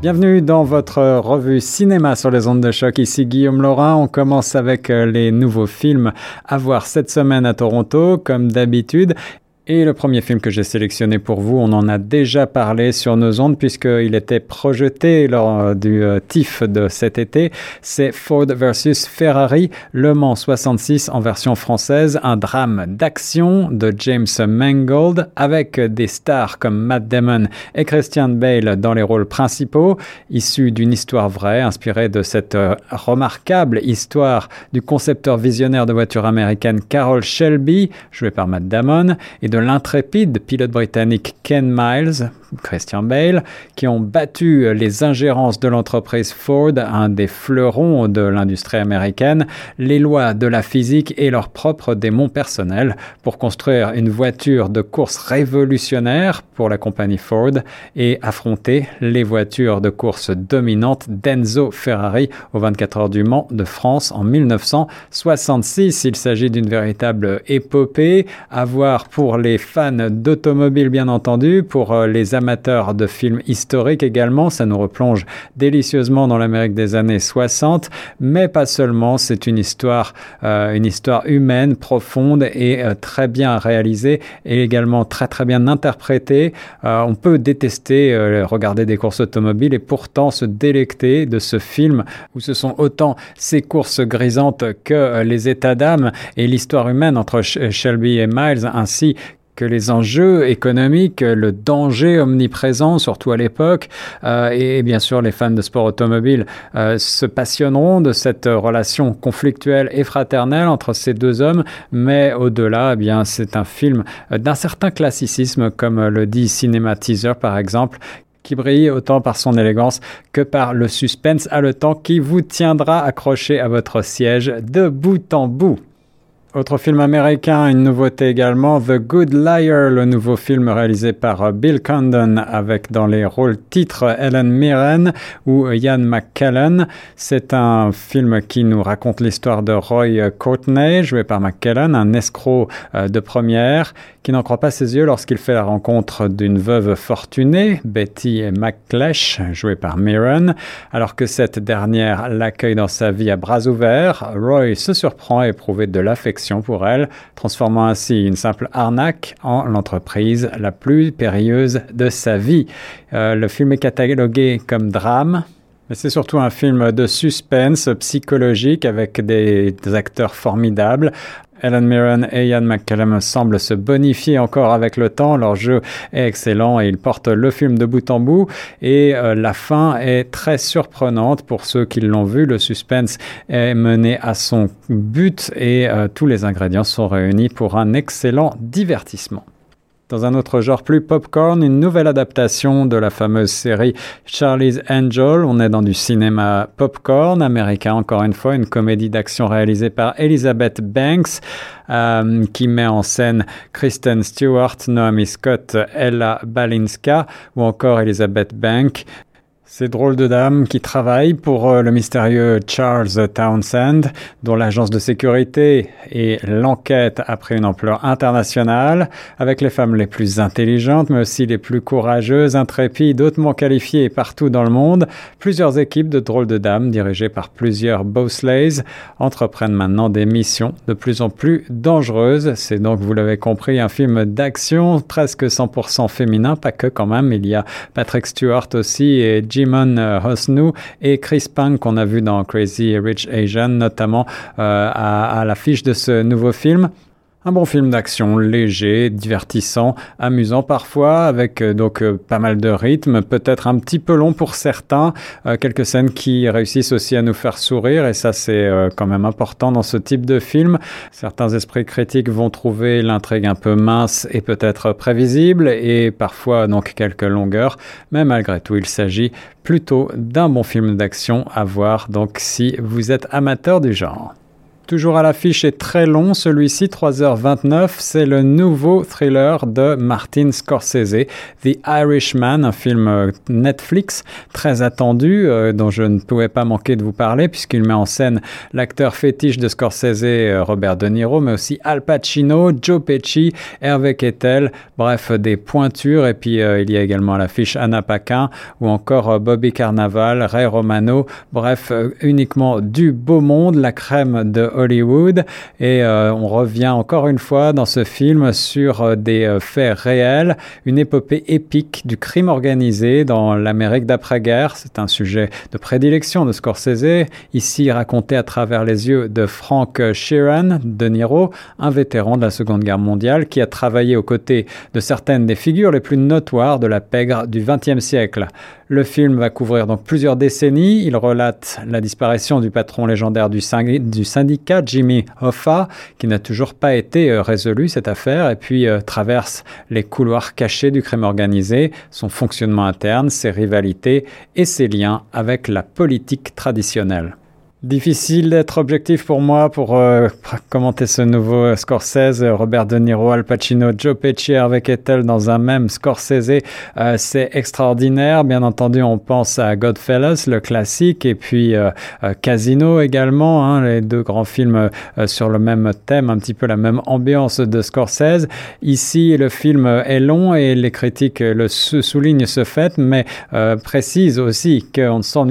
Bienvenue dans votre revue cinéma sur les ondes de choc. Ici Guillaume Laurin. On commence avec euh, les nouveaux films à voir cette semaine à Toronto, comme d'habitude. Et le premier film que j'ai sélectionné pour vous, on en a déjà parlé sur nos ondes puisqu'il était projeté lors euh, du euh, TIFF de cet été. C'est Ford versus Ferrari, Le Mans 66 en version française, un drame d'action de James Mangold avec des stars comme Matt Damon et Christian Bale dans les rôles principaux, issu d'une histoire vraie inspirée de cette euh, remarquable histoire du concepteur visionnaire de voitures américaines Carroll Shelby, joué par Matt Damon, et de l'intrépide pilote britannique Ken Miles, Christian Bale, qui ont battu les ingérences de l'entreprise Ford, un des fleurons de l'industrie américaine, les lois de la physique et leurs propres démons personnels pour construire une voiture de course révolutionnaire pour la compagnie Ford et affronter les voitures de course dominantes d'Enzo Ferrari au 24 heures du Mans de France en 1966. Il s'agit d'une véritable épopée à voir pour les fans d'automobiles bien entendu, pour euh, les amateurs de films historiques également. Ça nous replonge délicieusement dans l'Amérique des années 60, mais pas seulement. C'est une histoire, euh, une histoire humaine, profonde et euh, très bien réalisée et également très très bien interprétée. On peut détester regarder des courses automobiles et pourtant se délecter de ce film où ce sont autant ces courses grisantes que les états d'âme et l'histoire humaine entre Shelby et Miles ainsi que les enjeux économiques, le danger omniprésent, surtout à l'époque, euh, et, bien sûr les fans de sport automobile euh, se passionneront de cette relation conflictuelle et fraternelle entre ces deux hommes, mais au-delà, eh bien c'est un film d'un certain classicisme, comme le dit Cinema Teaser par exemple, qui brille autant par son élégance que par le suspense temps qui vous tiendra accroché à votre siège de bout en bout. Autre film américain, une nouveauté également, The Good Liar, le nouveau film réalisé par Bill Condon avec dans les rôles titres Ellen Mirren ou Ian McKellen. C'est un film qui nous raconte l'histoire de Roy Courtney, joué par McKellen, un escroc euh, de première qui n'en croit pas ses yeux lorsqu'il fait la rencontre d'une veuve fortunée, Betty McClesh, jouée par Mirren. Alors que cette dernière l'accueille dans sa vie à bras ouverts, Roy se surprend à éprouver de l'affection pour elle, transformant ainsi une simple arnaque en l'entreprise la plus périlleuse de sa vie. Euh, le film est catalogué comme drame, mais c'est surtout un film de suspense psychologique avec des, acteurs formidables. Ellen Mirren et Ian McCallum semblent se bonifier encore avec le temps. Leur jeu est excellent et ils portent le film de bout en bout. Et euh, la fin est très surprenante pour ceux qui l'ont vu. Le suspense est mené à son but et euh, tous les ingrédients sont réunis pour un excellent divertissement. Dans un autre genre plus popcorn, une nouvelle adaptation de la fameuse série Charlie's Angel. On est dans du cinéma popcorn américain, encore une fois, une comédie d'action réalisée par Elizabeth Banks, euh, qui met en scène Kristen Stewart, Naomi Scott, Ella Balinska ou encore Elizabeth Banks, ces drôles de dames qui travaillent pour euh, le mystérieux Charles Townsend, dont l'agence de sécurité et l'enquête a pris une ampleur internationale, avec les femmes les plus intelligentes, mais aussi les plus courageuses, intrépides, hautement qualifiées partout dans le monde. Plusieurs équipes de drôles de dames, dirigées par plusieurs Bowsleys, entreprennent maintenant des missions de plus en plus dangereuses. C'est donc, vous l'avez compris, un film d'action presque 100% féminin, pas que quand même. Il y a Patrick Stewart aussi et Jimon euh, Hosnu et Chris Pang qu'on a vu dans Crazy Rich Asian, notamment euh, à, à l'affiche de ce nouveau film. Un bon film d'action léger, divertissant, amusant parfois, avec euh, donc euh, pas mal de rythme, peut-être un petit peu long pour certains, euh, quelques scènes qui réussissent aussi à nous faire sourire, et ça c'est quand même important dans ce type de film. Certains esprits critiques vont trouver l'intrigue un peu mince et peut-être prévisible, et parfois donc quelques longueurs, mais malgré tout il s'agit plutôt d'un bon film d'action à voir, donc si vous êtes amateur du genre. Toujours à l'affiche et très long, celui-ci 3h29, c'est le nouveau thriller de Martin Scorsese, The Irishman, un film euh, Netflix très attendu euh, dont je ne pouvais pas manquer de vous parler puisqu'il met en scène l'acteur fétiche de Scorsese, euh, Robert De Niro, mais aussi Al Pacino, Joe Pesci, Hervé Kettel, bref des pointures. Et puis il y a également à l'affiche Anna Paquin ou encore Bobby Carnaval, Ray Romano, bref uniquement du beau monde, la crème de Hollywood. Et euh, on revient encore une fois dans ce film sur euh, des euh, faits réels, une épopée épique du crime organisé dans l'Amérique d'après-guerre. C'est un sujet de prédilection de Scorsese, ici raconté à travers les yeux de Frank Sheeran, de Niro, un vétéran de la Seconde Guerre mondiale qui a travaillé aux côtés de certaines des figures les plus notoires de la pègre du XXe siècle. Le film va couvrir donc plusieurs décennies. Il relate la disparition du patron légendaire du, syndicat, Jimmy Hoffa, qui n'a toujours pas été euh, résolu cette affaire, et puis euh, traverse les couloirs cachés du crime organisé, son fonctionnement interne, ses rivalités et ses liens avec la politique traditionnelle. Difficile d'être objectif pour moi pour euh, commenter ce nouveau Scorsese, Robert De Niro, Al Pacino, Joe Pesci, Hervé Kettel dans un même Scorsese. Euh, c'est extraordinaire. Bien entendu, on pense à Godfellas, le classique, et puis euh, Casino également, hein, les deux grands films sur le même thème, un petit peu la même ambiance de Scorsese. Ici, le film est long et les critiques le soulignent ce fait, mais précisent aussi qu'on ne s'ennuie